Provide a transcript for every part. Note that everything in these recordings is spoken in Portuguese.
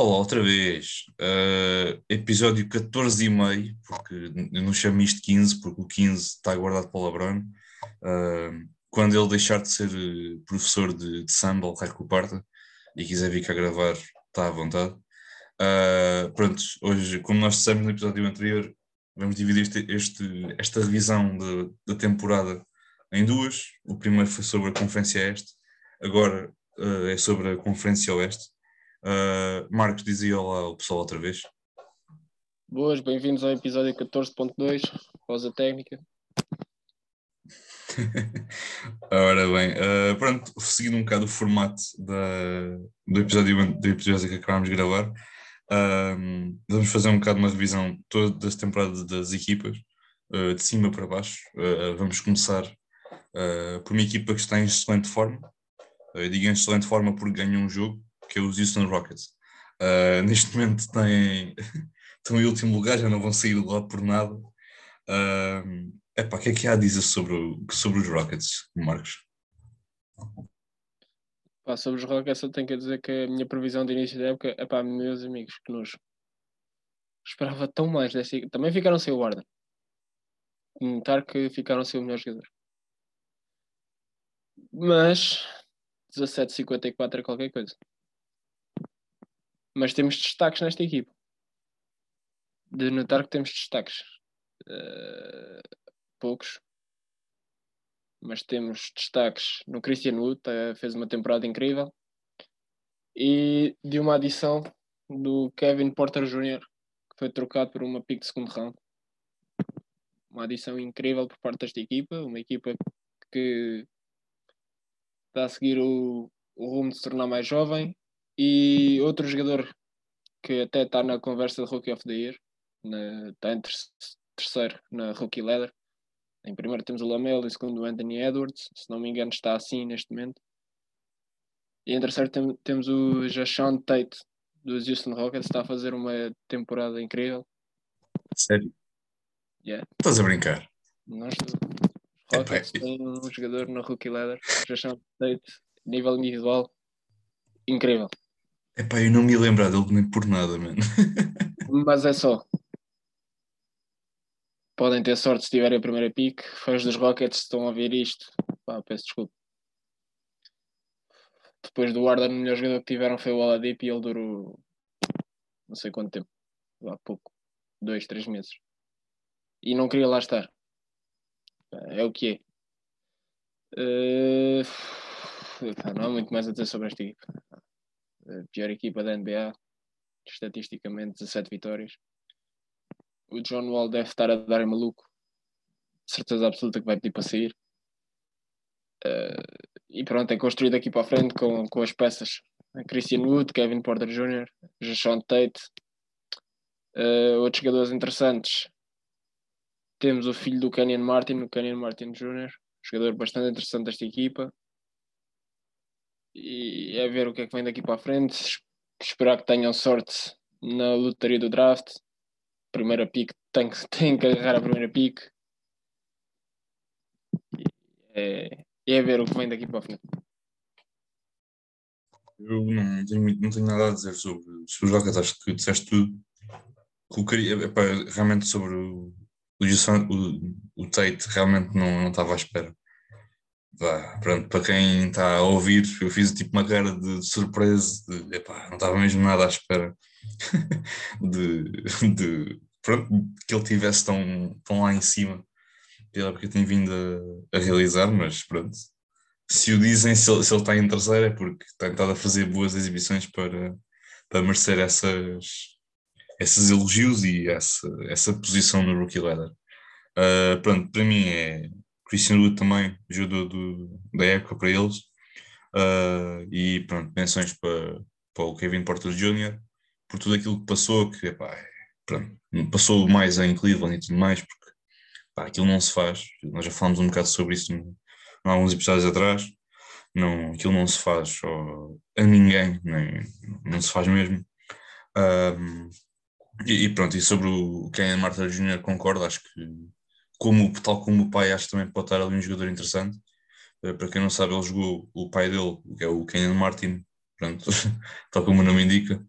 Olá, outra vez. Uh, episódio 14 e meio, porque eu não chamo isto 15, porque o 15 está guardado para o LeBron. Uh, quando ele deixar de ser eh, professor de, de samba, ou o parta, e quiser vir cá gravar, está à vontade. Uh, pronto, hoje, como nós dissemos no episódio anterior, vamos dividir este, este, esta revisão da temporada em duas. O primeiro foi sobre a Conferência Este, agora é sobre a Conferência Oeste. Uh, Marcos dizia olá ao pessoal outra vez. Boas, bem-vindos ao episódio 14.2, pausa técnica. Ora bem, uh, pronto, seguindo um bocado o formato da, do, episódio, do episódio que acabámos de gravar, uh, vamos fazer um bocado uma revisão toda das temporadas das equipas, uh, de cima para baixo. vamos começar por uma equipa que está em excelente forma. eu digo em excelente forma porque ganhou um jogo, que é os Houston Rockets. Uh, neste momento têm, estão em último lugar, já não vão sair lá por nada. Uh, epá, o que é que há a dizer sobre, sobre os Rockets, Marcos? Pá, sobre os Rockets eu tenho que dizer que a minha previsão de início da época, é pá, meus amigos, que nos esperava tão mais Também ficaram sem o Warden. Notar que ficaram sem o melhor jogador. Mas 17,54 é qualquer coisa. Mas temos destaques nesta equipe. De notar que temos destaques. Uh, poucos. Mas temos destaques no Christian Wood, uh, fez uma temporada incrível. E de uma adição do Kevin Porter Jr., que foi trocado por uma pick de segundo round. Uma adição incrível por parte desta equipa, uma equipa que está a seguir o, o rumo de se tornar mais jovem e outro jogador que até está na conversa de Rookie of the Year, na, está em terceiro na Rookie Leather. Em primeiro temos o Lamelo, em segundo o Anthony Edwards, se não me engano está assim neste momento. E em terceiro tem, temos o Jashawn Tate dos Houston Rockets, está a fazer uma temporada incrível. Sério? Yeah. Estás a brincar? Nós, os Rockets é, têm um jogador na Rookie Leather, Jashawn Tate, nível individual, incrível. Epá, eu não me ia lembrar dele nem por nada, mano. Mas é só. Podem ter sorte se tiverem a primeira pick. Fãs dos Rockets estão a ver isto. Pá, peço desculpa. Depois do Warden, o melhor jogador que tiveram foi o Oladipo e ele durou não sei quanto tempo. Há pouco. Dois, três meses. E não queria lá estar. É o que é. Uh... Não há muito mais a dizer sobre esta equipa pior equipa da NBA, estatisticamente 17 vitórias. O John Wall deve estar a dar maluco, certeza absoluta que vai pedir para sair. Uh, e pronto, é construído aqui para a frente com, com as peças. Christian Wood, Kevin Porter Jr., Jashawn Tate, uh, outros jogadores interessantes. Temos o filho do Kenyon Martin, o Kenyon Martin Jr., jogador bastante interessante desta equipa e é ver o que é que vem daqui para a frente. Esperar que tenham sorte na lotaria do draft. Primeira pick, tem, tem que agarrar a primeira pick. É, é ver o que vem daqui para a frente. Eu não tenho, não tenho nada a dizer sobre, sobre os Rockets, acho que disseste tudo. Colocaria, realmente sobre o, o, o, o Tate, realmente não, não estava à espera. Vá, pronto, para quem está a ouvir, eu fiz tipo uma cara de surpresa, de, epá, não estava mesmo nada à espera de, de pronto, que ele tivesse tão, tão lá em cima, pela porque eu tenho vindo a, a, realizar, mas pronto. Se o dizem, se ele, se ele está em terceiro é porque tem estado a fazer boas exibições para, para merecer essas, esses elogios e essa, essa posição no Rookie Ladder. Uh, pronto, para mim é Christian Wood também, jogador do, da época para eles. Uh, e pronto, menções para, para o Kevin Porter Jr. por tudo aquilo que passou, que epá, pronto, passou mais em Cleveland e tudo mais, porque epá, aquilo não se faz. Nós já falamos um bocado sobre isso em alguns episódios atrás. Não, aquilo não se faz a ninguém, nem, não se faz mesmo. Um, ah, e, e, pronto, e sobre o Ken Martin Jr. concordo, acho que como, tal como o pai, acho que também pode estar ali um jogador interessante. Uh, para quem não sabe, ele jogou o pai dele, que é o Kenyon Martin, pronto, tal como o nome indica.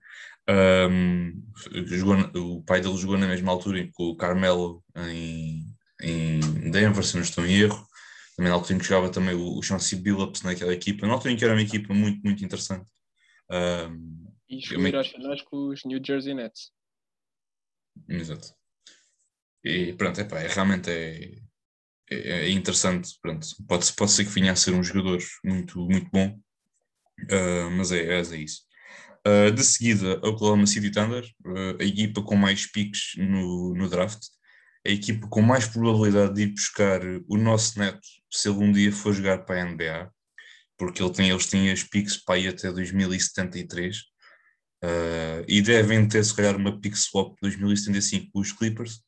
Um, jogou, o pai dele jogou na mesma altura com o Carmelo em, em Denver, se não estou em erro. Também na altura em que jogava também o, o Chauncey Billups naquela equipa. Na altura em que era uma equipa muito, muito interessante. Um, e chegou aos finais com os New Jersey Nets. Exato. E pronto, epá, é, realmente é, é, é interessante. Pronto, pode, pode ser que vinha a ser um jogador muito, muito bom, uh, mas é, é, é isso. Uh, de seguida, Oklahoma City Thunder, uh, a equipa com mais piques no, no draft, a equipa com mais probabilidade de ir buscar o nosso neto se ele um dia for jogar para a NBA, porque ele tem, eles têm as piques para ir até 2073 uh, e devem ter, se calhar, uma pick swap 2075 com os Clippers.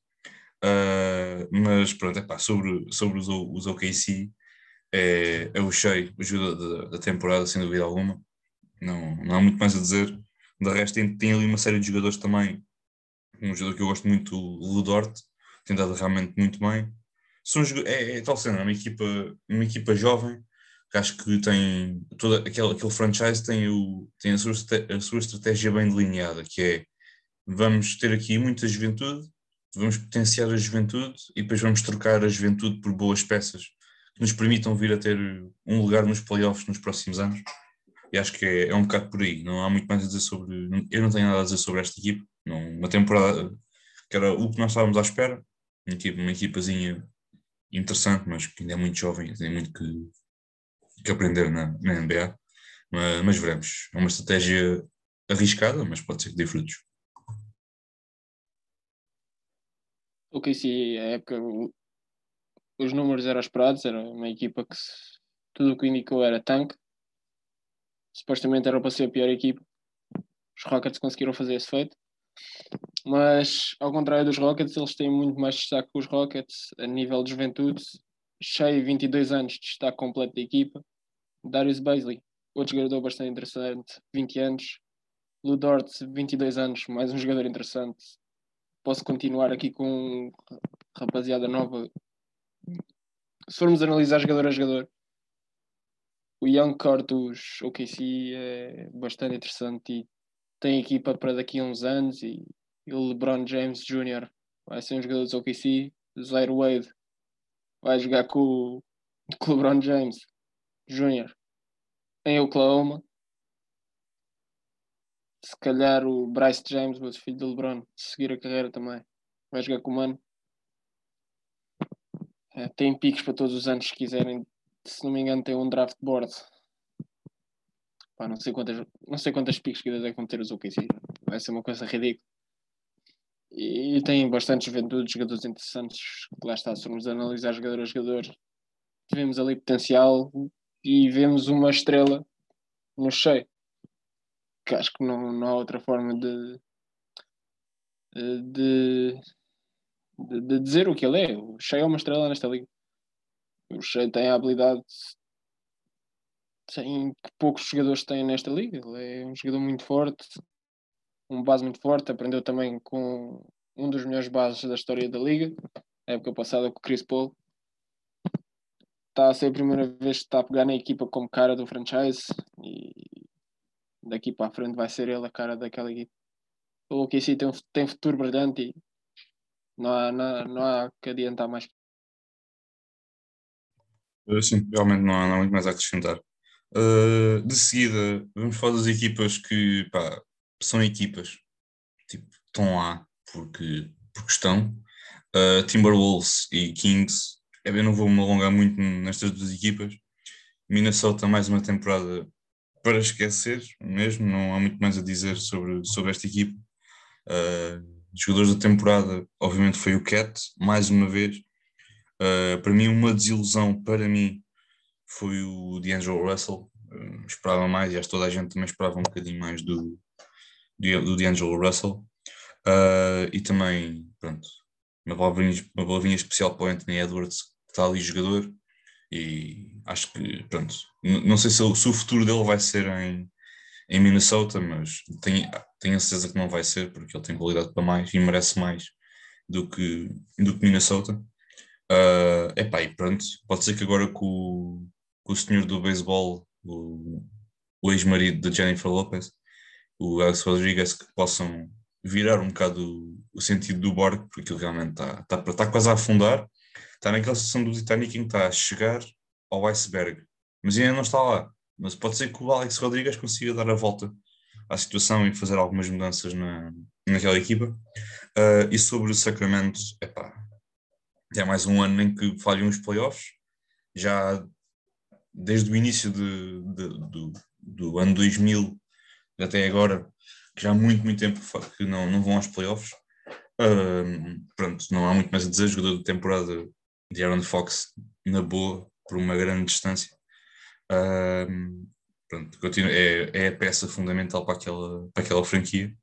Mas pronto, epá, sobre, sobre os, os OKC, é, é o cheio, jogador da, da temporada, sem dúvida alguma não, não há muito mais a dizer. De resto, tem, tem ali uma série de jogadores também. Um jogador que eu gosto muito, o Ludort, tem dado realmente muito bem. São, é, é tal cena, é uma equipa, uma equipa jovem que acho que tem toda aquele, aquele franchise tem, o, tem a, sua, a sua estratégia bem delineada, que é vamos ter aqui muita juventude, vamos potenciar a juventude e depois vamos trocar a juventude por boas peças que nos permitam vir a ter um lugar nos playoffs nos próximos anos. E acho que é, é, um bocado por aí. Não há muito mais a dizer sobre. Eu não tenho nada a dizer sobre esta equipe. Não, uma temporada que era o que nós estávamos à espera. Uma, equipa, uma equipazinha interessante, mas que ainda é muito jovem, tem muito que, que aprender na, na NBA. Mas, mas veremos. É uma estratégia arriscada, mas pode ser que dê frutos. Ok, sim, a época os números eram esperados, era uma equipa que tudo o que indicou era tanque, supostamente era para ser a pior equipa. Os Rockets conseguiram fazer esse feito. Mas, ao contrário dos Rockets, eles têm muito mais destaque que os Rockets a nível de juventude. Cheio, 22 anos, destaque completo da equipa. Darius Baisley, outro jogador bastante interessante, 20 anos. Ludort, 22 anos, mais um jogador interessante. Posso continuar aqui com rapaziada nova. Se formos analisar jogador a jogador, o Young Core OKC é bastante interessante e tem equipa para daqui a uns anos e, o LeBron James Jr. vai ser um jogador dos OKC, Zaire Wade vai jogar com o LeBron James Jr. em Oklahoma. Se calhar o Bryce James, o filho do LeBron, seguir a carreira também, vai jogar com o Mano. É, tem piques para todos os anos se quiserem se não me engano, tem um draft board. Pá, não sei quantas, não sei quantas picks que é que vão ter os OKC. Vai ser uma coisa ridícula. E tem bastante juventude, jogadores interessantes. Lá está, se formos analisar jogador a jogador, vemos ali potencial e vemos uma estrela no cheio. Que acho que não, não há outra forma de, de, de, de dizer o que ele é. O cheio é uma estrela nesta liga. O Shea tem a habilidade tem, que poucos jogadores têm nesta liga. Ele é um jogador muito forte, um base muito forte. Aprendeu também com um dos melhores bases da história da liga, na época passada com o Chris Paul. Está a ser a primeira vez que está a pegar na equipa como cara do franchise e daqui para a frente vai ser ele a cara daquela equipa. O OKC tem, tem futuro brilhante e não há, não, não há que adiantar mais. Sim, realmente não há, não há, muito mais a acrescentar. Uh, de seguida, vamos falar das equipas que pá, são equipas, tipo, estão lá porque, porque estão. Uh, Timberwolves e Kings, bem, não vou me alongar muito nestas duas equipas. Minnesota, mais uma temporada para esquecer mesmo, não há muito mais a dizer sobre, sobre esta equipa. Uh, jogadores da temporada, obviamente, foi o Cat, mais uma vez. Uh, para mim, uma desilusão para mim foi o D'Angelo Russell. Uh, esperava mais e acho que toda a gente também esperava um bocadinho mais do, do D'Angelo Russell. E também, pronto, uma palavrinha, uma palavrinha especial para o Anthony Edwards, que está ali jogador. E acho que, pronto, não sei se, se, o futuro dele vai ser em, em Minnesota, mas tenho, tenho a certeza que não vai ser, porque ele tem qualidade para mais e merece mais do que, do que Minnesota. Uh, epá, e pronto, pode ser que agora com, com o senhor do beisebol, o, o ex-marido de Jennifer Lopez, o Alex Rodrigues que possam virar um bocado o, o sentido do barco, porque ele realmente está, está, está quase a afundar, está naquela situação do Titanic em que está a chegar ao iceberg, mas ainda não está lá. Mas pode ser que o Alex Rodrigues consiga dar a volta à situação e fazer algumas mudanças na, naquela equipa. Uh, e sobre o Sacramento, epá, é mais um ano em que falham os playoffs. Já desde o início de, de, do, do ano 2000 até agora, já há muito, muito tempo que não, não vão aos playoffs. Uh, pronto, não há muito mais a dizer. Jogador de temporada de Aaron Fox na boa, por uma grande distância. Pronto, continua, é, é a peça fundamental para aquela, para aquela franquia.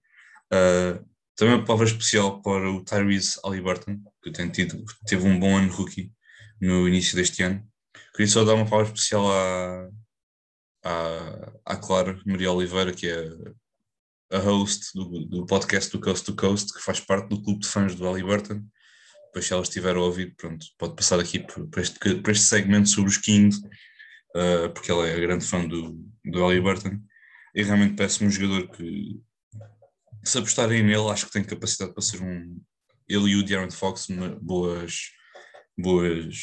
Uh, também uma palavra especial para o Tyrese Halliburton, que tem tido, teve um bom ano rookie no início deste ano. Queria só dar uma palavra especial à, à, à Clara Maria Oliveira, que é a host do, do podcast do Coast to Coast, que faz parte do clube de fãs do Halliburton. Depois, se ela estiver a ouvir, pronto, pode passar aqui para este, para este segmento sobre os Kings, uh, porque ela é grande fã do, do Halliburton. E realmente parece-me um jogador que se apostarem nele, acho que tem capacidade para ser um. Ele e o De'Aaron Fox, boas, boas,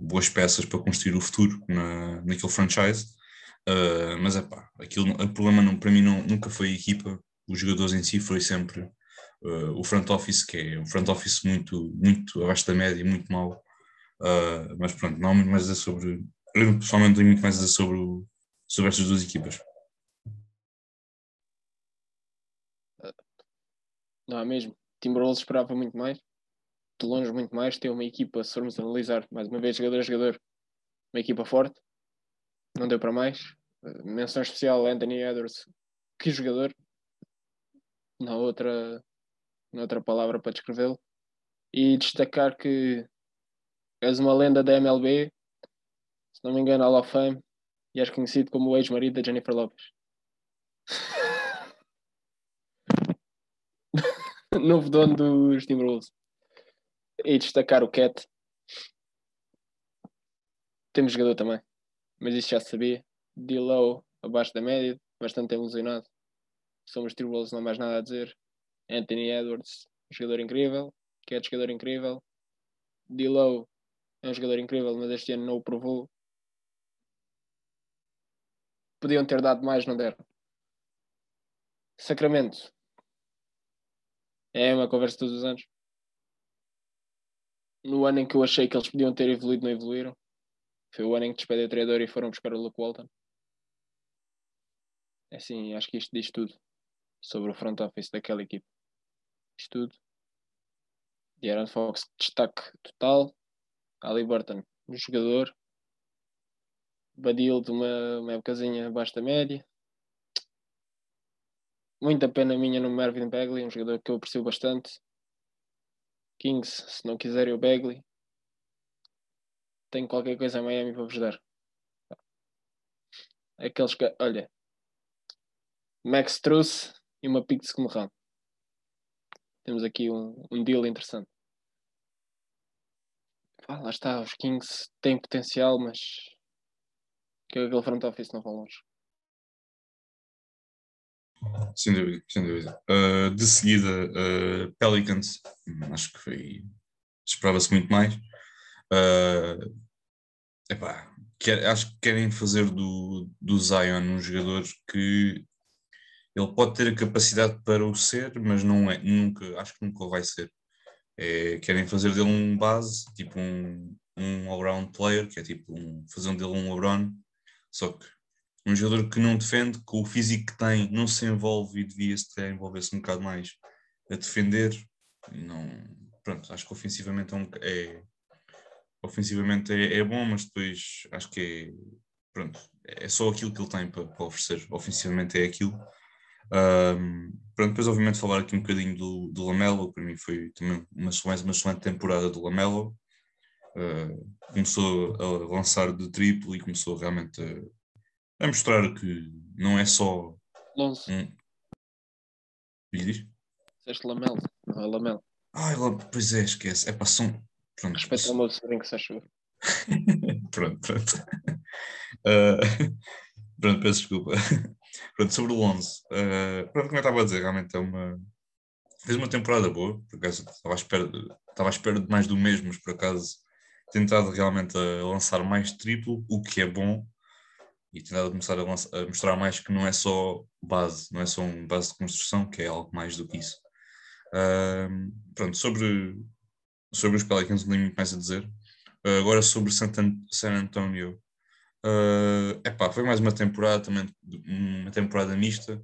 boas peças para construir o futuro na, naquele franchise. Uh, mas é pá, o problema não, para mim não, nunca foi a equipa, os jogadores em si, foi sempre uh, o front office, que é um front office muito, muito abaixo da média, muito mau. Uh, mas pronto, não há muito mais a dizer sobre. Eu pessoalmente tenho muito mais a dizer sobre, sobre estas duas equipas. Não há mesmo. Timberwolves esperava muito mais, de longe muito mais. Tem uma equipa, se formos analisar, mais uma vez, jogador a jogador, uma equipa forte. Não deu para mais. Menção especial Anthony Edwards, que jogador. Na outra, na outra palavra para descrevê-lo. E destacar que és uma lenda da MLB, se não me engano, Hall of Fame, e és conhecido como o ex-marido da Jennifer Lopez. novo dono dos Timberwolves. E destacar o Cat. Temos jogador também, mas isso já se sabia. D-Low abaixo da média, bastante ilusionado. Somos Timberwolves, não há mais nada a dizer. Anthony Edwards, jogador incrível. Cat, jogador incrível. D-Low é um jogador incrível, mas este ano não o provou. Podiam ter dado mais, não deram. Sacramento, é uma conversa todos os anos. No ano em que eu achei que eles podiam ter evoluído, não evoluíram. Foi o ano em que despedem o treinador e foram buscar o Luke Walton. É assim, acho que isto diz tudo sobre o front office daquela equipe. Diz tudo. Aaron Fox, destaque total. Ali Burton, um jogador. Badil de uma, uma épocazinha abaixo da média. Muita pena minha no Marvin Bagley, um jogador que eu aprecio bastante. Kings, se não quiserem o Bagley, tenho qualquer coisa em Miami para vos dar. Aqueles que, olha, Max Truss e uma pick de round. Temos aqui um, um deal interessante. Ah, lá está, os Kings têm potencial, mas que aquele front office não vai longe. Sem dúvida, sem dúvida. Uh, de seguida, uh, Pelicans, acho que foi. Esperava-se muito mais. Uh, epá, quer, acho que querem fazer do, do Zion um jogador que ele pode ter a capacidade para o ser, mas não é, nunca, acho que nunca vai ser. É, querem fazer dele um base, tipo um, um all-round player, que é tipo um, fazer dele um LeBron, só que um jogador que não defende, com o físico que tem, não se envolve e devia-se envolver-se um bocado mais a defender. Não, pronto, acho que ofensivamente é, um, é ofensivamente é, é, bom, mas depois acho que é, pronto, é só aquilo que ele tem para, para oferecer. Ofensivamente é aquilo. Um, pronto, depois obviamente falar aqui um bocadinho do, do Lamelo, para mim foi também uma, uma excelente temporada do Lamelo. Uh, começou a lançar de triplo e começou realmente a a mostrar que não é só. Lonzo. Um... Diz? Disseste Lamelo, não é Lamelo. Ai, pois é, esquece. É para som. Pronto. Respeita o meu sobrinho que se achou. pronto, pronto. Uh, pronto, peço desculpa. Pronto, sobre o Lonzo, uh, pronto, como eu estava a dizer, realmente é uma. Fez uma temporada boa, por acaso estava à espera, estava à espera de mais do mesmo, mas por acaso tentado realmente a lançar mais triplo, o que é bom, e tentado começar a, lançar, a, mostrar mais que não é só base, não é só um base de construção, que é algo mais do que isso. Uh, pronto, sobre, sobre os Pelicans não tenho muito mais a dizer. Uh, agora sobre San, San Antonio, uh, epá, foi mais uma temporada também, uma temporada mista,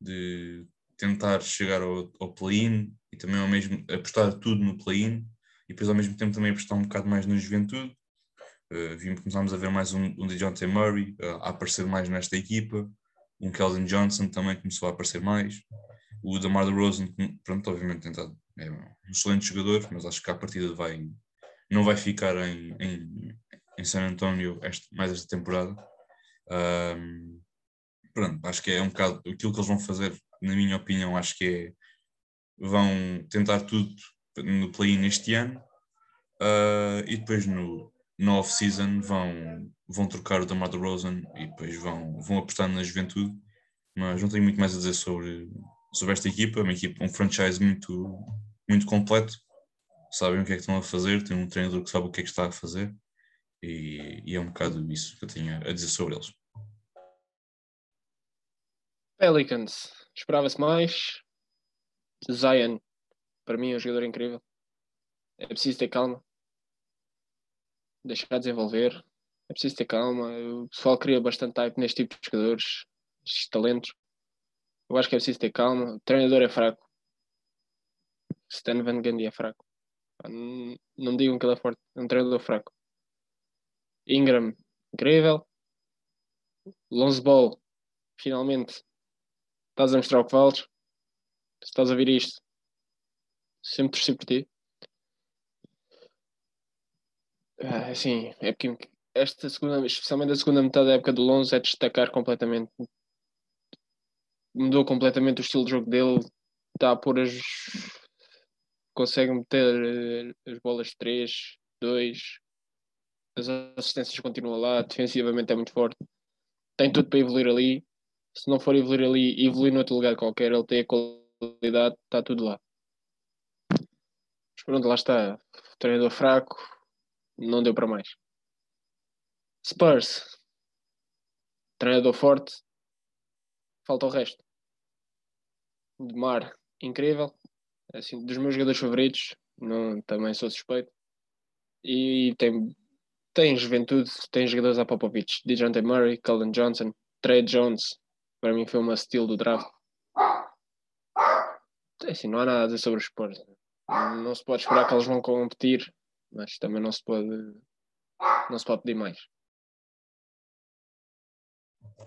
de tentar chegar ao, ao play-in e também ao mesmo apostar tudo no play-in e depois ao mesmo tempo também apostar um bocado mais na juventude Uh, vimos, começámos a ver mais um, um de John T. Murray uh, a aparecer mais nesta equipa. Um Keldon Johnson também começou a aparecer mais. O DeMar DeRozan, pronto, obviamente tentado, é um excelente jogador, mas acho que a partida vai, não vai ficar em, em, em San Antonio este, mais esta temporada. Um, pronto, acho que é um bocado aquilo que eles vão fazer, na minha opinião, acho que é vão tentar tudo no play-in este ano uh, e depois no, no off-season vão, vão trocar o DeMar DeRozan e depois vão, vão apostar na juventude, mas não tenho muito mais a dizer sobre, sobre esta equipa, uma equipa, um franchise muito, muito completo, sabem o que é que estão a fazer, tem um treinador que sabe o que é que está a fazer e, e é um bocado isso que eu tinha a dizer sobre eles. Pelicans, esperava-se mais. Zion, para mim é um jogador incrível. É preciso ter calma deixar desenvolver. É preciso ter calma. O pessoal cria bastante type neste tipo de jogadores, estes talentos. Eu acho que é preciso ter calma. O treinador é fraco. Stan Van Gundy é fraco. Não, não digam que ele é forte. É um treinador fraco. Ingram, incrível. Lonzo Ball, finalmente estás a mostrar o que vales. Se estás a ver isto, sempre torci por ti. Ah, sim, é porque esta segunda, especialmente a segunda metade da época do Lonzo é destacar completamente. Mudou completamente o estilo de jogo dele. Está a pôr as. consegue meter eh, as bolas 3, 2. As assistências continuam lá. Defensivamente é muito forte. Tem tudo para evoluir ali. Se não for evoluir ali, evoluir noutro lugar qualquer. Ele tem a qualidade, está tudo lá. Mas pronto, lá está. Treinador fraco não deu para mais. Spurs, treinador forte, falta o resto. Demar, incrível, assim, dos meus jogadores favoritos, não, também sou suspeito. E tem, tem juventude, tem jogadores a Popovich, DeJounte Murray, Cullen Johnson, Trey Jones, para mim foi uma steal do draft. É assim, não há nada a dizer sobre os Spurs. Não se pode esperar que eles vão competir mas também não se pode não se pode pedir mais.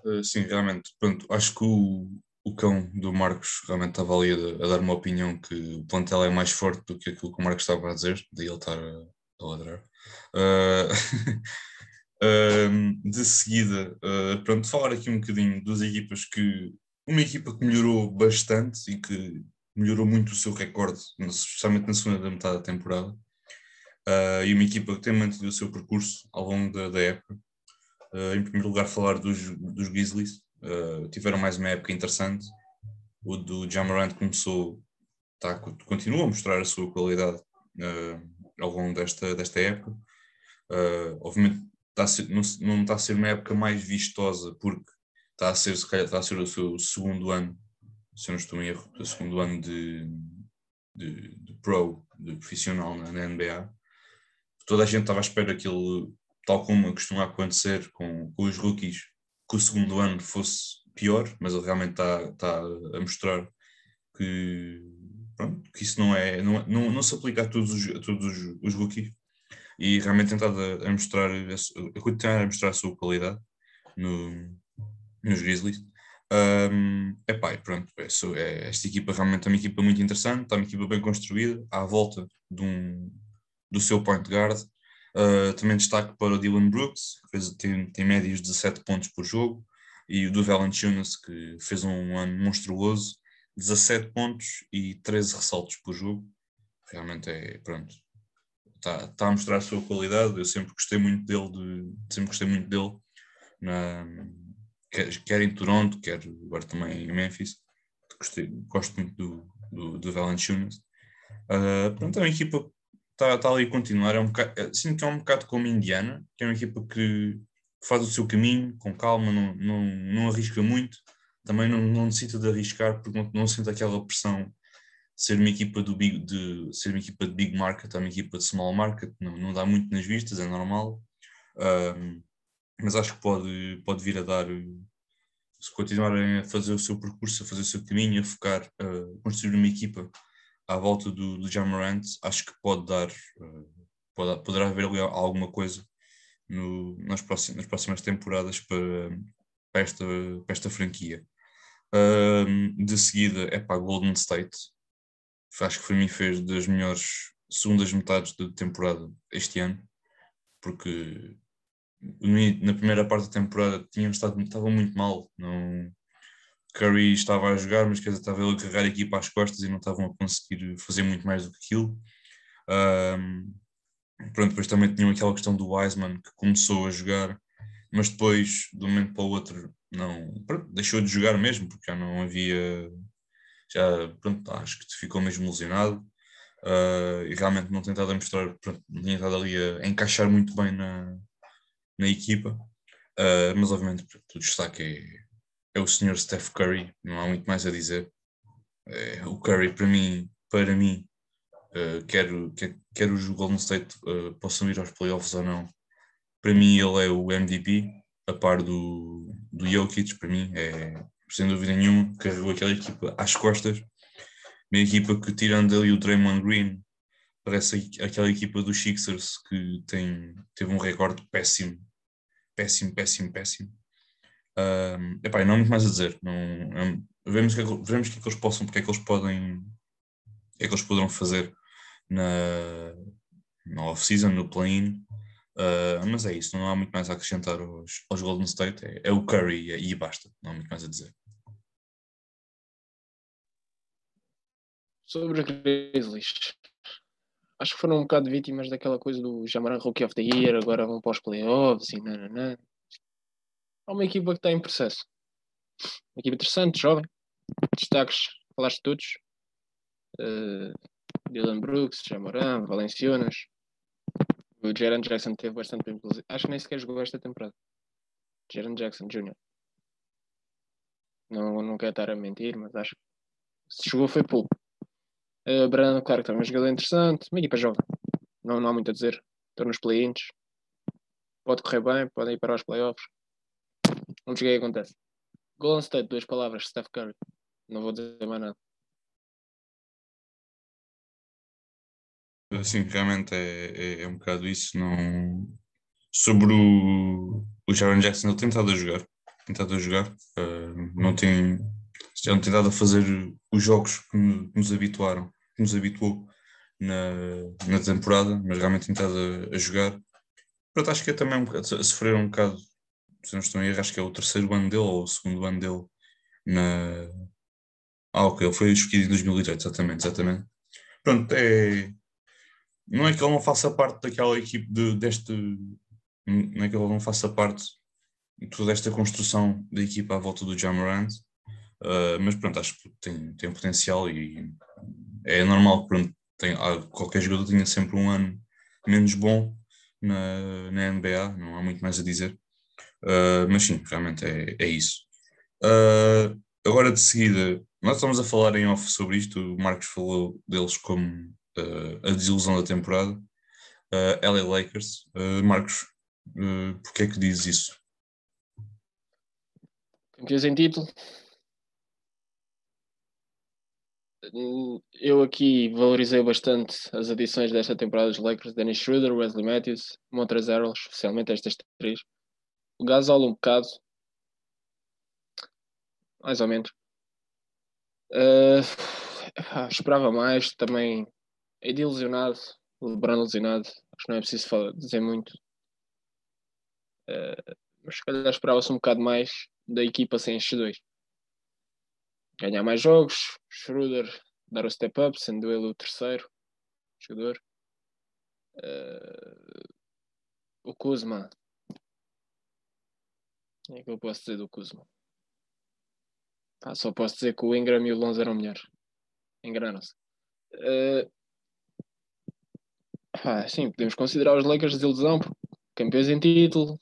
Uh, sim, realmente, pronto, acho que o, o cão do Marcos realmente estava ali a, a, dar uma opinião que o plantel é mais forte do que aquilo que o Marcos estava a dizer, daí ele estar a, a ladrar. Uh, de seguida, uh, pronto, falar aqui um bocadinho das equipas que. Uma equipa que melhorou bastante e que melhorou muito o seu recorde, especialmente na segunda metade da temporada, uh, e uma equipa que tem mantido o seu percurso ao longo da, da época. Uh, em primeiro lugar, falar dos, dos Grizzlies, uh, tiveram mais uma época interessante. O do Jamarant começou, tá, continua a mostrar a sua qualidade ao longo desta, desta época. obviamente, está ser, não, não está a ser uma época mais vistosa, porque está a ser, se calhar, está a ser o seu segundo ano, se eu não estou em erro, o segundo ano de, de, de pro, de profissional na, na NBA toda a gente estava à espera que ele, tal como costuma acontecer com, com os rookies, que o segundo ano fosse pior, mas ele realmente está, está a mostrar que, pronto, que isso não é, não, não, não se aplica a todos os, a todos os, os rookies e realmente tentado a, a mostrar a, continuar a mostrar a sua qualidade no, nos Grizzlies. Um, epá, pronto, é, é, esta equipa realmente é uma equipa muito interessante, está uma equipa bem construída, à volta de um, do seu point guard. Uh, também destaque para o Dylan Brooks, que fez, tem, tem médios de 17 pontos por jogo, e o do Valanciunas, que fez um ano monstruoso, 17 pontos e 13 ressaltos por jogo. Realmente é, pronto, está, está a mostrar a sua qualidade. Eu sempre gostei muito dele, de, sempre gostei muito dele na, quer, quer em Toronto, quer agora também em Memphis. Gostei, gosto muito do, do, do Valanciunas. Uh, pronto, é uma equipa está, está ali a continuar. É um bocado, é, sinto que é um bocado como Indiana, que é uma equipa que faz o seu caminho com calma, não, não, não arrisca muito, também não, não necessita de arriscar porque não, não sente aquela pressão ser uma equipa do big, de ser uma equipa de big market, uma equipa de small market, não, não dá muito nas vistas, é normal. Um, mas acho que pode, pode vir a dar, se continuarem a fazer o seu percurso, a fazer o seu caminho, a focar, a construir uma equipa à volta do, do Jamarant, acho que pode dar, pode, poderá haver alguma coisa no, nas, próximas, nas próximas temporadas para, para, esta, para esta franquia. de seguida é para a Golden State. Acho que para mim fez das melhores segundas metades de temporada este ano, porque na primeira parte da temporada tinham estado, estavam muito mal. Não, Curry estava a jogar, mas quer dizer, estava ele a carregar a equipa às costas e não estavam a conseguir fazer muito mais do que aquilo. Um, pronto, depois também tinham aquela questão do Wiseman que começou a jogar, mas depois, de um momento para o outro, não, pronto, deixou de jogar mesmo, porque já não havia. Já, pronto, acho que ficou mesmo lesionado. Uh, e realmente não tem estado a mostrar, pronto, não tinha estado ali a encaixar muito bem na, na equipa, uh, mas obviamente o destaque é, é o senhor Steph Curry, não há muito mais a dizer. É, o Curry, para mim, para mim uh, quero, quer, quer os Golden State uh, possam ir aos playoffs ou não, para mim ele é o MVP, a par do, do Jokic, para mim é sem dúvida nenhuma, carregou aquela equipa às costas, uma equipa que tirando ali o Draymond Green, parece aquela equipa dos Sixers que tem, teve um recorde péssimo péssimo, péssimo, péssimo. Um, epá, não há muito mais a dizer. Não, um, vemos, que, veremos o que é que eles possam, porque é que eles podem, o que é que eles poderão fazer na, na off-season, no play-in. Uh, mas é isso, não há muito mais a acrescentar aos, aos Golden State. É, é o Curry e, e, basta, não há muito mais a dizer. Sobre os Grizzlies, acho que foram um bocado vítimas daquela coisa do Jamaran Rookie of the Year, agora vão para os playoffs e nananã. É uma equipa que está em processo. Uma equipa interessante, jovem. Destaques, falaste todos. Uh, Dylan Brooks, Jamoran, Valenciunas. O Jaron Jackson teve bastante bem. Acho que nem sequer jogou esta temporada. Jaron Jackson Jr. Não, não quero estar a mentir, mas acho que se jogou foi pouco. Uh, Brandon Clark também é um jogador interessante. Uma equipa jovem. Não, não há muito a dizer. Estou nos play-ins. Pode correr bem, podem ir para os playoffs. Vamos ver o que acontece. Golden State, duas palavras. Steph Curry. Não vou dizer mais nada. Sim, realmente é, é, é, um bocado isso. Não... Sobre o, o Jaron Jackson, ele tem estado a jogar. Tem estado a jogar. Uh, não tem já não tem dado a fazer os jogos que nos habituaram, que nos habituou na, na temporada, mas realmente tem estado a, a jogar. Pronto, acho que é também um bocado, a sofrer um bocado, se não estou em erro, acho que é o terceiro ano dele ou o segundo ano dele na. Ah, ok, ele foi escolhido em 2018, exatamente, exatamente. Pronto, é. Não é que ele não faça parte daquela equipe de, deste. Não é que ele não faça parte de toda esta construção da equipa à volta do Jamarant, Uh, mas pronto, acho que tem, tem potencial e é normal que pronto, tem, qualquer jogador tenha sempre um ano menos bom na, na NBA, não há muito mais a dizer. Uh, mas sim, realmente é, é isso. Uh, agora de seguida, nós estamos a falar em off sobre isto, o Marcos falou deles como a desilusão da temporada. LA Lakers, Marcos, uh, porquê é que dizes isso? Campeões em título, eu aqui valorizei bastante as adições desta temporada dos Lakers, Dennis Schroeder, Wesley Matthews, Montrezl, especialmente estas três. O Gasol um bocado, mais ou menos. Uh, esperava mais, também é ilusionado, o LeBron ilusionado, acho que não é preciso falar, dizer muito. Uh, mas se calhar esperava-se um bocado mais da equipa sem estes dois ganhar mais jogos, Schroeder dar o step up, sendo ele o terceiro jogador. Uh, o Kuzma É que eu posso dizer do Kuzma. Pá, só posso dizer que o Ingram e o Lonzo eram melhores. Enganaram-se. Uh, pá, sim, podemos considerar os Lakers de ilusão, campeões em título,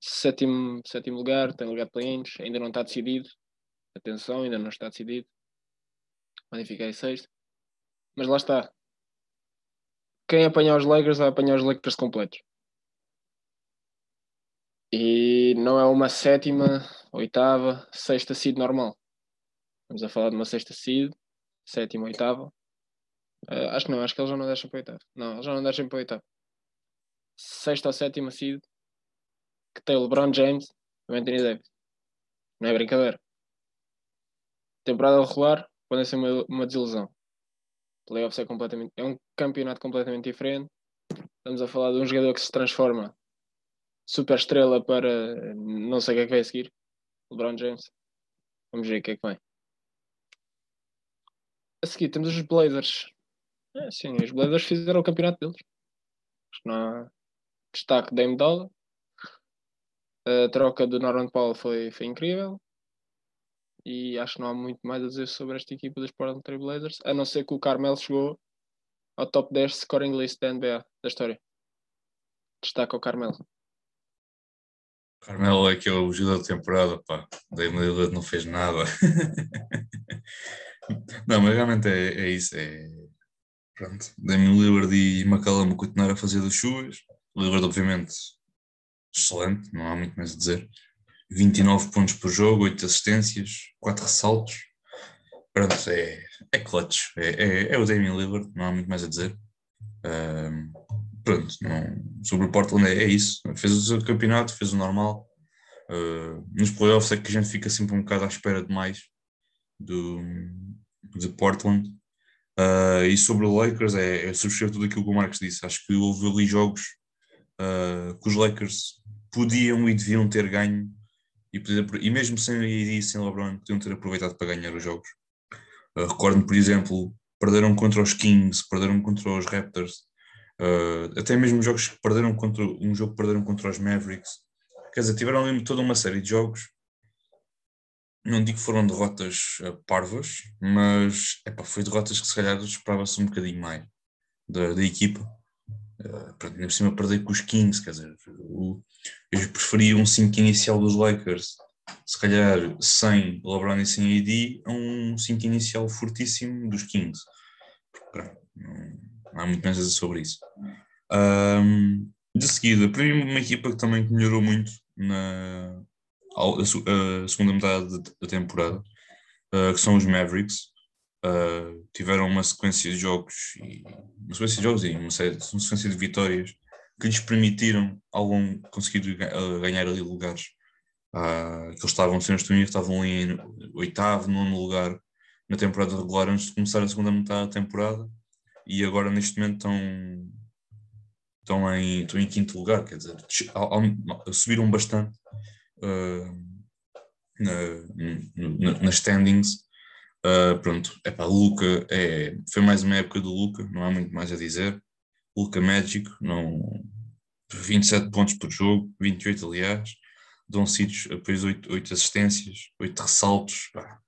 sétimo, sétimo lugar, tem lugar de play-ins, ainda não está decidido. Atenção, ainda não está decidido. Podem ficar em sexto. Mas lá está. Quem apanhar os Lakers vai apanhar os Lakers completos. E não é uma sétima, oitava, sexta seed normal. Estamos a falar de uma sexta seed, sétima, oitava. Uh, acho que não, acho que eles já não deixam para oitavo. Não, eles já não deixam para oitavo. Sexta ou sétima seed, que tem o LeBron James e o Anthony Davis. Não é brincadeira. Temporada regular, podem ser uma, uma desilusão. Playoffs é completamente. É um campeonato completamente diferente. Estamos a falar de um jogador que se transforma super estrela para não sei o que é que vai seguir. LeBron James. Vamos ver o que é que vem. A seguir temos os Blazers. É, sim, os Blazers fizeram o campeonato deles. Que não destaque Dame Dollar. A troca do Norman Powell foi, foi incrível. E acho que não há muito mais a dizer sobre esta equipa dos Portland Trail Blazers, a não ser que o Carmel chegou ao top 10 scoring list da NBA da história. Destaca o Carmel. Carmelo é aquele o jogador da temporada, pá. Dame Lillard não fez nada. não, mas realmente é, é isso. É... Pronto. Lillard e McCallum continuar a fazer das chuvas. Lillard, obviamente, excelente, não há muito mais a dizer. 29 pontos por jogo, 8 assistências, 4 ressaltos. Pronto, é, é clutch. É, é, é o Damian Lillard, não há muito mais a dizer. Um, pronto, não, sobre o Portland é, é, isso. Fez o seu campeonato, fez o normal. Uh, nos playoffs é que a gente fica sempre um bocado à espera de mais do, de Portland. Uh, e sobre o Lakers, é, é subscrever tudo aquilo que o Marcos disse. Acho que houve ali jogos uh, que os Lakers podiam e deviam ter ganho, e, e mesmo sem AD e sem LeBron, podiam ter aproveitado para ganhar os jogos. Uh, Recordo-me, por exemplo, perderam contra os Kings, perderam contra os Raptors, uh, até mesmo jogos que perderam contra um jogo perderam contra os Mavericks. Quer dizer, tiveram ali toda uma série de jogos. Não digo que foram derrotas uh, parvas, mas epá, foi derrotas que se calhar esperava-se um bocadinho mais da, da equipa. Uh, por cima perder com os Kings, quer dizer, eu preferia um 5 inicial dos Lakers, se calhar sem LeBron e sem AD, a um 5 inicial fortíssimo dos Kings. Pronto, não, não há muito mais a dizer sobre isso. Um, de seguida, para mim, uma equipa que também melhorou muito na a, segunda metade da temporada, uh, que são os Mavericks. Uh, tiveram uma sequência de jogos e uma sequência de jogos e uma, série, uma sequência de vitórias que lhes permitiram algum conseguir ganhar ali lugares. Uh, que eles estavam, se não estavam em oitavo, nono lugar na temporada regular antes de começar a segunda metade da temporada e agora neste momento estão, estão, em, estão em quinto lugar, quer dizer, subiram bastante na, na, nas standings. Uh, pronto, é para Luca, é, foi mais uma época do Luca, não há muito mais a dizer. Luca Magic, não, 27 pontos por jogo, 28 aliás. Dom Citos, depois 8, 8 assistências, 8 ressaltos. Pá.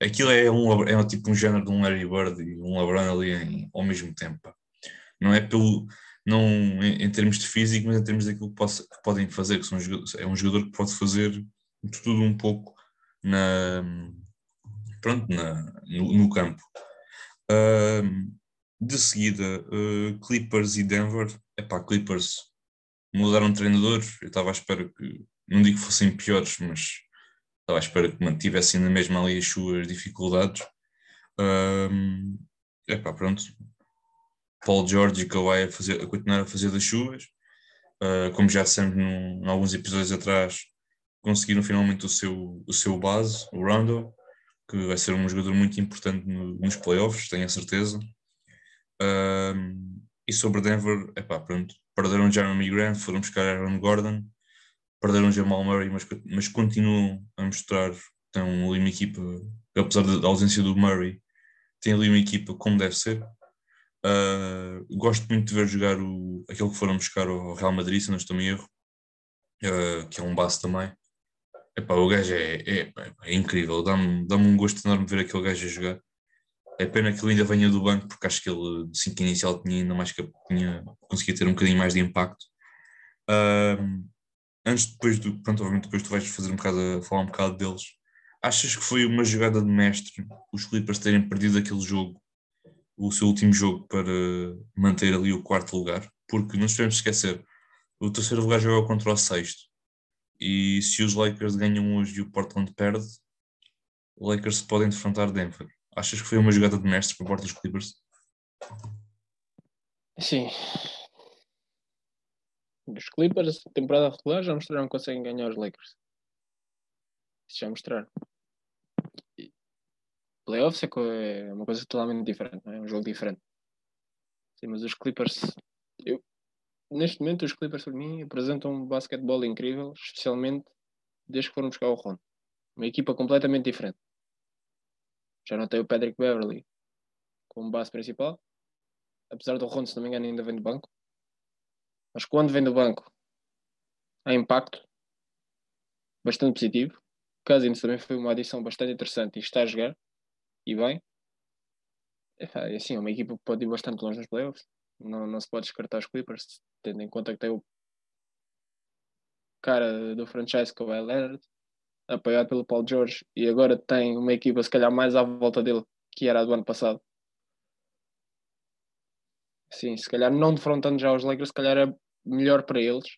Aquilo é, um, é tipo um género de um Larry Bird e um LeBron ali em, ao mesmo tempo. Pá. Não é pelo, não em, em, termos de físico, mas em termos daquilo que, que podem fazer, que são, é um jogador que pode fazer tudo um pouco na, pronto, na, no, no campo. Uh, de seguida, uh, Clippers e Denver. Epá, Clippers mudaram de treinador. Eu estava à espera que, não digo que fossem piores, mas estava à espera que mantivessem na mesma ali as suas dificuldades. Um, epá, pronto. Paul George e Kawhi a, fazer, a continuar a fazer das chuvas. Uh, como já dissemos em alguns episódios atrás, conseguiram finalmente o seu, o seu base, o Rondo, que vai ser um jogador muito importante no, nos playoffs, tenho a certeza. Um, e sobre Denver, epá, pronto, perderam Jeremy Grant, foram buscar Aaron Gordon, perderam Jamal Murray, mas, mas continuam a mostrar que têm ali uma equipa, apesar da ausência do Murray, tem ali uma equipa como deve ser. Uh, gosto muito de ver jogar o, aquele que foram buscar ao Real Madrid, se não estou em erro, uh, que é um base também. Epá, o gajo é, é, é incrível, dá-me dá um gosto enorme ver aquele gajo a jogar. É pena que ele ainda venha do banco, porque acho que ele, de 5 inicial, tinha ainda mais que tinha, conseguia ter um bocadinho mais de impacto. Uh, antes, depois do, pronto, obviamente, depois tu vais fazer um bocado falar um bocado deles. Achas que foi uma jogada de mestre os Clippers terem perdido aquele jogo, o seu último jogo, para manter ali o quarto lugar? Porque não nos podemos esquecer, o terceiro lugar joga contra o sexto. E se os Lakers ganham hoje e o Portland perde, Lakers podem defrontar Denver. Achas que foi uma jogada de mestre por parte dos Clippers? Sim. Os Clippers, temporada regular, já mostraram que conseguem ganhar os Lakers. Já mostraram. Playoffs é, é uma coisa totalmente diferente, é? é um jogo diferente. Sim, mas os Clippers, eu, neste momento os Clippers para mim apresentam um basquetebol incrível, especialmente desde que foram buscar o Ron. Uma equipa completamente diferente. Já não tem o Patrick Beverly como base principal, apesar do Ron, se não me engano, ainda vem do banco. Mas quando vem do banco, há impacto bastante positivo. Cousins também foi uma adição bastante interessante e está a jogar e bem. É assim, é uma equipa que pode ir bastante longe nos playoffs. Não, não se pode descartar os Clippers, tendo em conta que tem o cara do franchise que é o Leonard, apoiado pelo Paul George, e agora tem uma equipa se calhar mais à volta dele que era a do ano passado. Sim, se calhar não defrontando já os Lakers, se calhar é melhor para eles,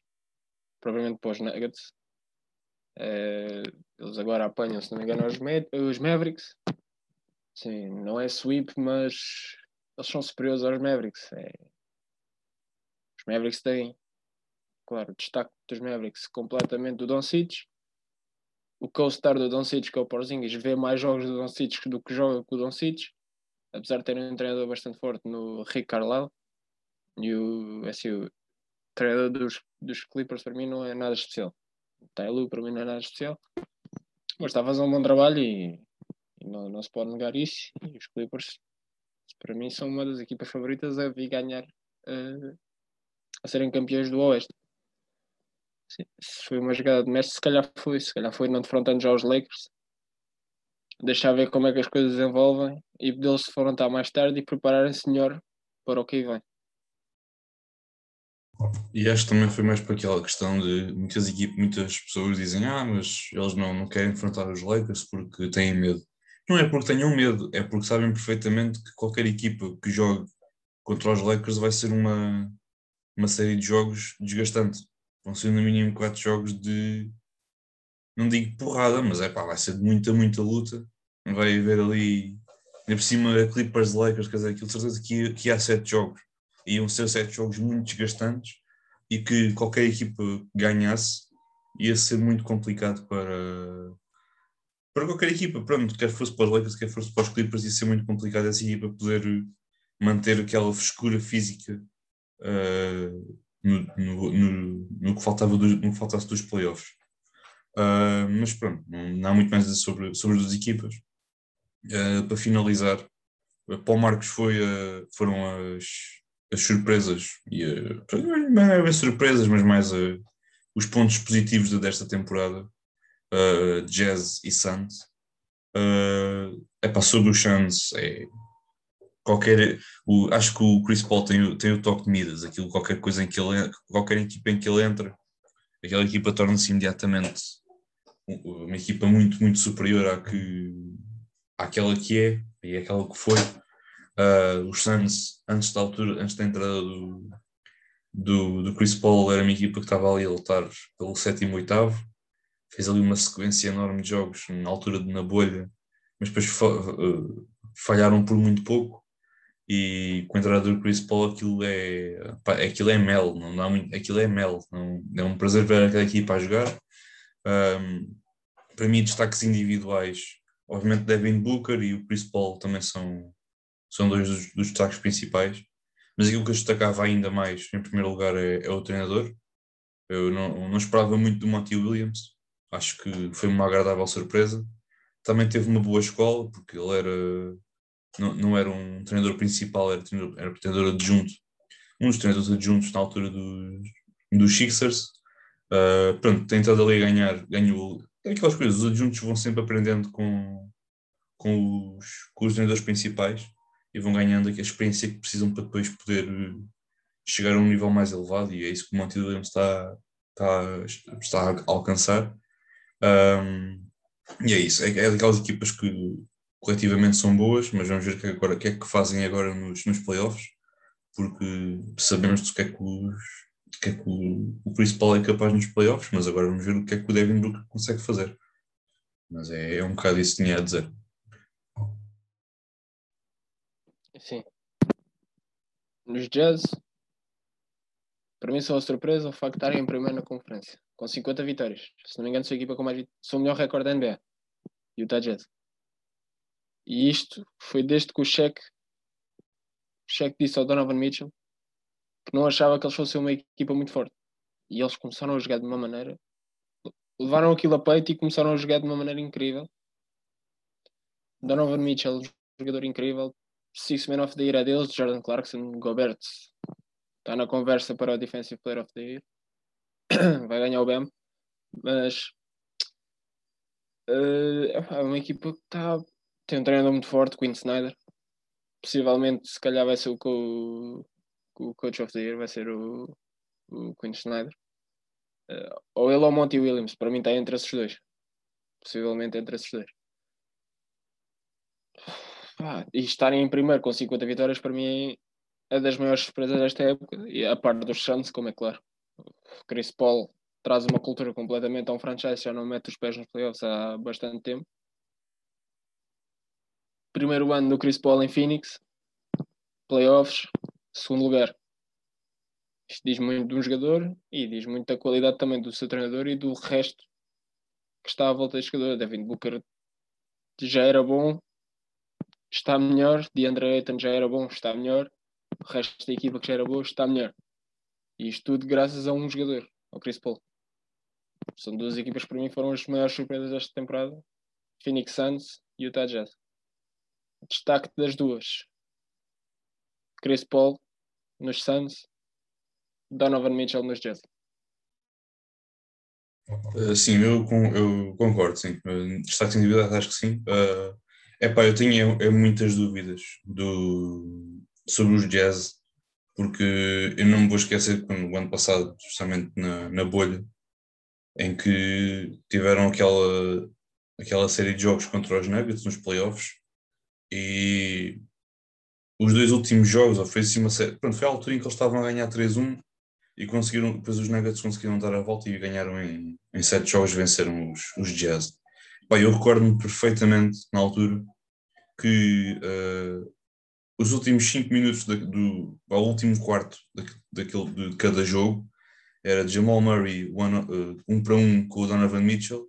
provavelmente para os Nuggets. É, eles agora apanham, se não me engano, os, os Mavericks. Sim, não é sweep, mas eles são superiores aos Mavericks. É, os Mavericks têm, claro, o destaque dos Mavericks completamente do Doncic. O co-star do Doncic, que é o Porzingis, vê mais jogos do Doncic do que joga com o Doncic, apesar de ter um treinador bastante forte no Rick Carlisle. E o, assim, o treinador dos, dos Clippers para mim não é nada especial. O Tyloo para mim não é nada especial. Mas está a fazer um bom trabalho e não, não se pode negar isso. E os Clippers para mim são uma das equipas favoritas a vir ganhar uh, a serem campeões do Oeste. Sim, se foi uma jogada de mestre, se calhar foi, se calhar foi não defrontando já os Lakers, deixar ver como é que as coisas desenvolvem e deles se defrontar mais tarde e prepararem-se melhor para o que vem. E acho que também foi mais para aquela questão de muitas equipes, muitas pessoas dizem ah, mas eles não, não querem enfrentar os Lakers porque têm medo. Não é porque tenham medo, é porque sabem perfeitamente que qualquer equipa que jogue contra os Lakers vai ser uma, uma série de jogos desgastante. Vão ser no mínimo quatro jogos de, não digo porrada, mas é pá, vai ser de muita, muita luta. Vai haver ali, ainda por cima, Clippers Lakers, quer dizer, aquilo de certeza que, que há sete jogos. Iam ser sete jogos muito desgastantes e que qualquer equipa ganhasse ia ser muito complicado para, para qualquer equipa, pronto, quer fosse para os Lakers, quer fosse para os Clippers, ia ser muito complicado essa equipa poder manter aquela frescura física uh, no, no, no, no, que faltava do, no que faltasse dos playoffs. Uh, mas pronto, não, não, há muito mais sobre, sobre as duas equipas. Uh, para finalizar, Paulo Marcos foi, foram as, as surpresas, e não é surpresas, mas mais os pontos positivos desta temporada uh, Jazz e Suns. Uh, é para sobre o Suns, é qualquer. O, acho que o Chris Paul tem, o, tem o toque de Midas, aquilo, qualquer coisa em que ele qualquer equipa em que ele entra, aquela equipa torna-se imediatamente uma equipa muito, muito superior à que, àquela que é e àquela que foi. Uh, os Suns, antes da altura, antes da entrada do, do, do Chris Paul, era uma equipa que estava ali a lutar pelo sétimo, oitavo fez ali uma sequência enorme de jogos na altura de na bolha, mas depois eh, falharam por muito pouco. E com a entrada do Chris Paul, aquilo é, pá, aquilo é mel, não dá muito, aquilo é mel. Não, é um prazer ver aquela equipa a jogar. Um, para mim, destaques individuais, obviamente, Devin Booker e o Chris Paul também são, são dois dos, dos destaques principais. Mas aquilo que eu destacava ainda mais, em primeiro lugar, é, é o treinador. Eu não, não esperava muito do Monty Williams, acho que foi uma agradável surpresa. Também teve uma boa escola, porque ele era não, não era um treinador principal, era, treinador, era treinador adjunto, um dos treinadores adjuntos na altura dos, dos Sixers, Uh, pronto, tem estado ali a ganhar, ganhou aquelas coisas, os adjuntos vão sempre aprendendo com, com, os, com os treinadores principais e vão ganhando a experiência que precisam para depois poder chegar a um nível mais elevado e é isso que o Monte Williams está, está, está a alcançar. Um, e é isso, é, é daquelas equipas que coletivamente são boas, mas vamos ver o que, agora, que é que fazem agora nos, nos playoffs, porque sabemos do que é que, os, que, é que o, o Paul é capaz nos playoffs, mas agora vamos ver o que é que o Devin Booker consegue fazer. Mas é, é um bocado isso que tinha a dizer. Sim. Nos Jazz, para mim só a surpresa o facto de estarem em primeiro na conferência, com 50 vitórias. Se não me engano, sua equipa com mais são o melhor recorde da NBA. Utah Jazz. E isto foi desde que o Shaq, o disse ao Donovan Mitchell que não achava que eles fossem uma equipa muito forte. E eles começaram a jogar de uma maneira. Levaram aquilo a peito e começaram a jogar de uma maneira incrível. Donovan Mitchell, jogador incrível. Six Man of the Year é deles, Jordan Clarkson, Gobert está na conversa para o Defensive Player of the Year. Vai ganhar o BEM. Mas uh, é uma equipa que está tem um treinador muito forte, Quinn Snyder. Possivelmente, se calhar, vai ser o, co o Coach of the Year, vai ser o, o Quinn Snyder. Uh, ou ele ou Monty Williams, para mim está entre esses dois. Possivelmente entre esses dois. Ah, e estarem em primeiro com 50 vitórias, para mim é das maiores surpresas desta época. E a parte dos Suns, como é claro. Chris Paul traz uma cultura completamente a um franchise, já não mete os pés nos playoffs há bastante tempo primeiro ano do Chris Paul em Phoenix, playoffs, segundo lugar. Isto diz muito de um jogador e diz muito da qualidade também do seu treinador e do resto que está à volta deste jogador. Devin Booker já era bom, está melhor. DeAndre Ayton já era bom, está melhor. O resto da equipa que já era boa está melhor. E isto tudo graças a um jogador, ao Chris Paul. São duas equipas que para mim foram as maiores surpresas desta temporada. Phoenix Suns e Utah Jazz destaque das duas. Chris Paul nos Suns, Donovan Mitchell nos Jazz. Uh, sim, eu, eu, concordo, sim. Uh, destaque individual, acho que sim. Uh, epá, eu tenho é, é muitas dúvidas do, sobre os Jazz, porque eu não me vou esquecer quando o ano passado, justamente na, na bolha, em que tiveram aquela, aquela série de jogos contra os Nuggets nos playoffs, e os dois últimos jogos, ou foi uma série, pronto, foi a altura em que eles estavam a ganhar 3-1 e conseguiram, depois os Nuggets conseguiram dar a volta e ganharam em, em sete jogos, venceram os, os Jazz. Pá, eu recordo-me perfeitamente na altura que uh, os últimos 5 minutos do ao último quarto de, daquele, de cada jogo era Jamal Murray one, uh, um para um com o Donovan Mitchell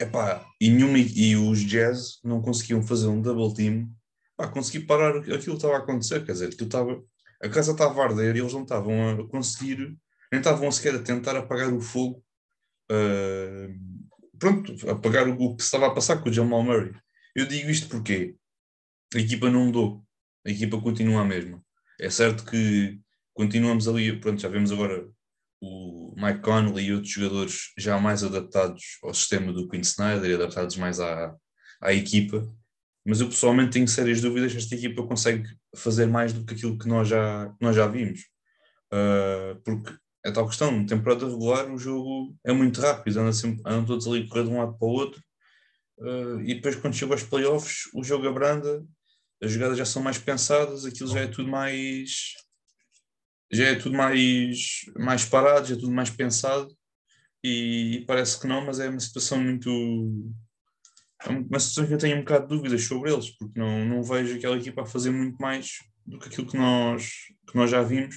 Epá, e, nenhuma, e os Jazz não conseguiam fazer um double team para conseguir parar aquilo que estava a acontecer. Quer dizer, estava, a casa estava a arder e eles não estavam a conseguir, nem estavam sequer a tentar apagar o fogo. Uh, pronto, apagar o, o que estava a passar com o Jamal Murray. Eu digo isto porque a equipa não mudou, a equipa continua a mesma. É certo que continuamos ali, pronto, já vemos agora o Mike Conley e outros jogadores já mais adaptados ao sistema do Quinn Snyder e adaptados mais à, à equipa, mas eu pessoalmente tenho sérias dúvidas se esta equipa consegue fazer mais do que aquilo que nós já, nós já vimos. Uh, porque é tal questão, temporada regular o jogo é muito rápido, andam, sempre, andam todos ali correr de um lado para o outro, uh, e depois quando chega aos playoffs o jogo abranda, as jogadas já são mais pensadas, aquilo já é tudo mais já é tudo mais, mais parado, já é tudo mais pensado e, parece que não, mas é uma situação muito. É uma situação que eu tenho um bocado de dúvidas sobre eles, porque não, não vejo aquela equipa a fazer muito mais do que aquilo que nós, que nós já vimos.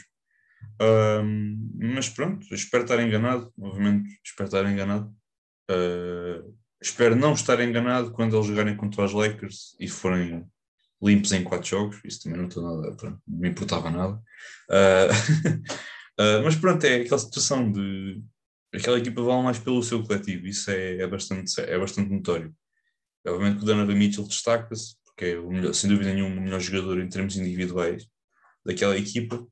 Um, mas pronto, espero estar enganado, obviamente espero estar enganado. Uh, espero não estar enganado quando eles jogarem contra os Lakers e forem limpos em quatro jogos, isso também não estou nada, pronto, não me importava nada. Uh, uh, mas pronto, é aquela situação de aquela equipa vale mais pelo seu coletivo, isso é, é, bastante, é bastante notório. Obviamente que o Donovan Mitchell destaca-se, porque é o melhor, sem dúvida nenhuma o melhor jogador em termos individuais daquela equipa,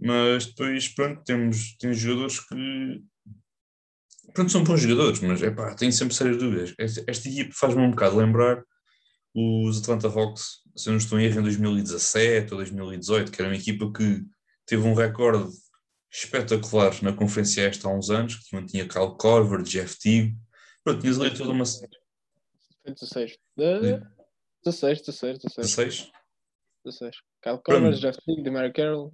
mas depois, pronto, temos, temos jogadores que pronto, são bons jogadores, mas epá, tenho sempre sérias dúvidas. Esta, esta equipe faz-me um bocado lembrar os Atlanta Hawks, se eu não estou em erro, em 2017 ou 2018, que era uma equipa que teve um recorde espetacular na Conferência Este há uns anos, que mantinha Cal Corver, Jeff Teague. Pronto, tinhas ali toda uma. 16. 16, 16, 16. 16? 16. Cal Corver, Jeff Teague, Demary Carroll,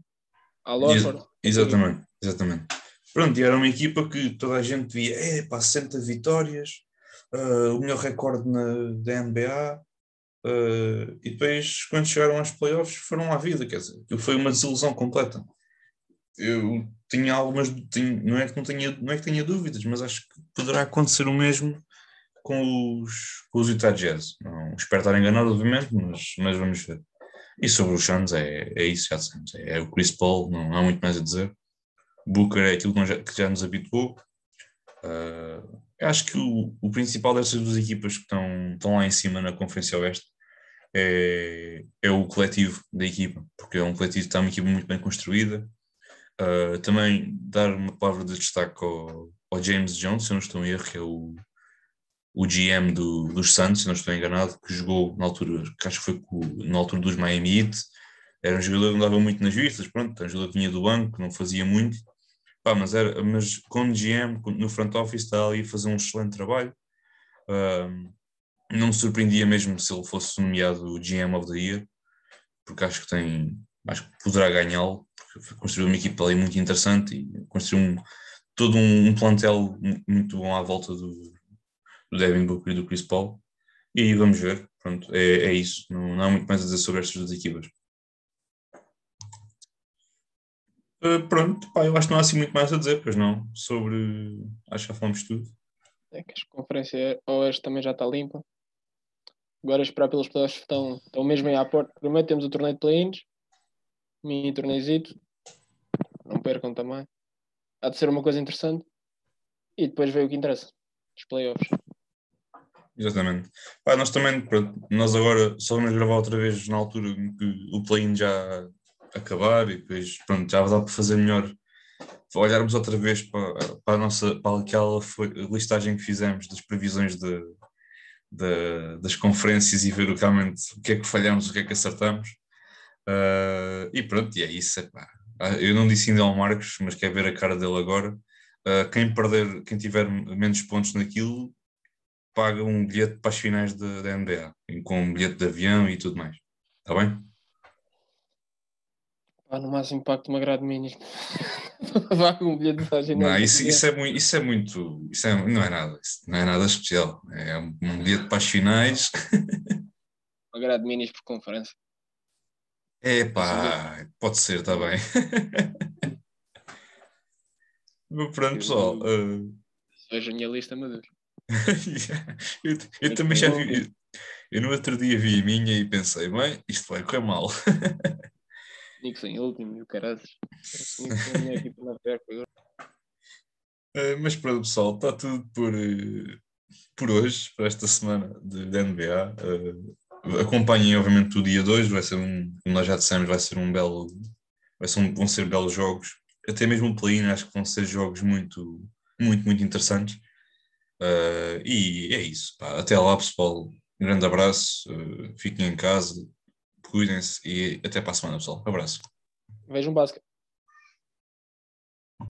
Al Horford. Exatamente, exatamente. Pronto, e era uma equipa que toda a gente via, é pá, 60 vitórias, uh, o melhor recorde na, da NBA, uh, e depois, quando chegaram aos playoffs, foram à vida, quer dizer, foi uma desilusão completa. Eu tinha algumas, tinha, não, é que não, tenha, não é que tenha dúvidas, mas acho que poderá acontecer o mesmo com os, com os Utah Jazz. Não espero estar enganado, obviamente, mas, mas vamos ver. E sobre os Suns é, é isso, já dissemos. É, é o Chris Paul, não há muito mais a dizer. Booker é aquilo que já, que já nos habituou. Uh, acho que o, o, principal dessas duas equipas que estão, estão lá em cima na Conferência Oeste é, é o coletivo da equipa, porque é um coletivo que está uma equipa muito bem construída. Uh, também dar uma palavra de destaque ao, ao, James Jones, se não estou em erro, que é o, o GM do, dos Santos, se não estou enganado, que jogou na altura, que acho que foi na altura dos Miami Heat, era um jogador que não dava muito nas vistas, pronto, um jogador que vinha do banco, não fazia muito, Pá, mas, era, mas com o GM, no front office, está ali a fazer um excelente trabalho. Uh, não me surpreendia mesmo se ele fosse nomeado GM of the Year, porque acho que tem, acho que poderá ganhá-lo, porque construiu uma equipa ali muito interessante e construiu um, todo um, um, plantel muito bom à volta do, do Devin Booker e do Chris Paul. E aí vamos ver, pronto, é, é isso, não, não há muito mais a dizer sobre estas duas equipas. Uh, pronto, pá, eu acho que não há assim muito mais a dizer, pois não, sobre. Acho que já falamos tudo. É que a conferência Oeste também já está limpa. Agora esperar pelos playoffs estão, estão mesmo aí à porta. Primeiro temos o torneio de play-ins, mini torneizito. Não percam também. Há de ser uma coisa interessante. E depois veio o que interessa, os playoffs. Exatamente. Pá, nós também, pronto, nós agora só vamos gravar outra vez na altura que o play-in já, acabar e depois pronto, já dá para fazer melhor olharmos outra vez para, para a nossa para aquela listagem que fizemos das previsões de, das conferências e ver realmente o que é que falhamos, o que é que acertamos. Uh, e pronto, e é isso. Epá. Ah, eu não disse ainda ao Marcos, mas quer ver a cara dele agora. Uh, quem perder, quem tiver menos pontos naquilo, paga um bilhete para as finais da NBA, com um bilhete de avião e tudo mais. Está bem? Pá, no máximo impacto uma grade mínima. Vá com um bilhete de Não, isso, isso, é muito, isso é muito. Isso é, não é nada. não é nada especial. É um, um bilhete para as finais. uma grade mínima por conferência. É pá, pode ser, está bem. Pronto, pessoal. Uh... Veja a minha lista, meu Deus. eu, eu também já vi. Eu, eu no outro dia vi a minha e pensei, bem, isto vai correr mal. Knicks em último e o caras. uh, mas pronto, pessoal, está tudo por, uh, por hoje, para esta semana de, de NBA. Uh, acompanhem, obviamente, o dia 2, vai ser um, como nós já dissemos, vai ser um belo. Vai ser um, vão ser belos jogos. Até mesmo o play-in, acho que vão ser jogos muito, muito, muito interessantes. E é isso. Pá. Até lá, pessoal. Um grande abraço. Fiquem em casa cuidem-se e até para a semana, pessoal. Um abraço. Vejam básico.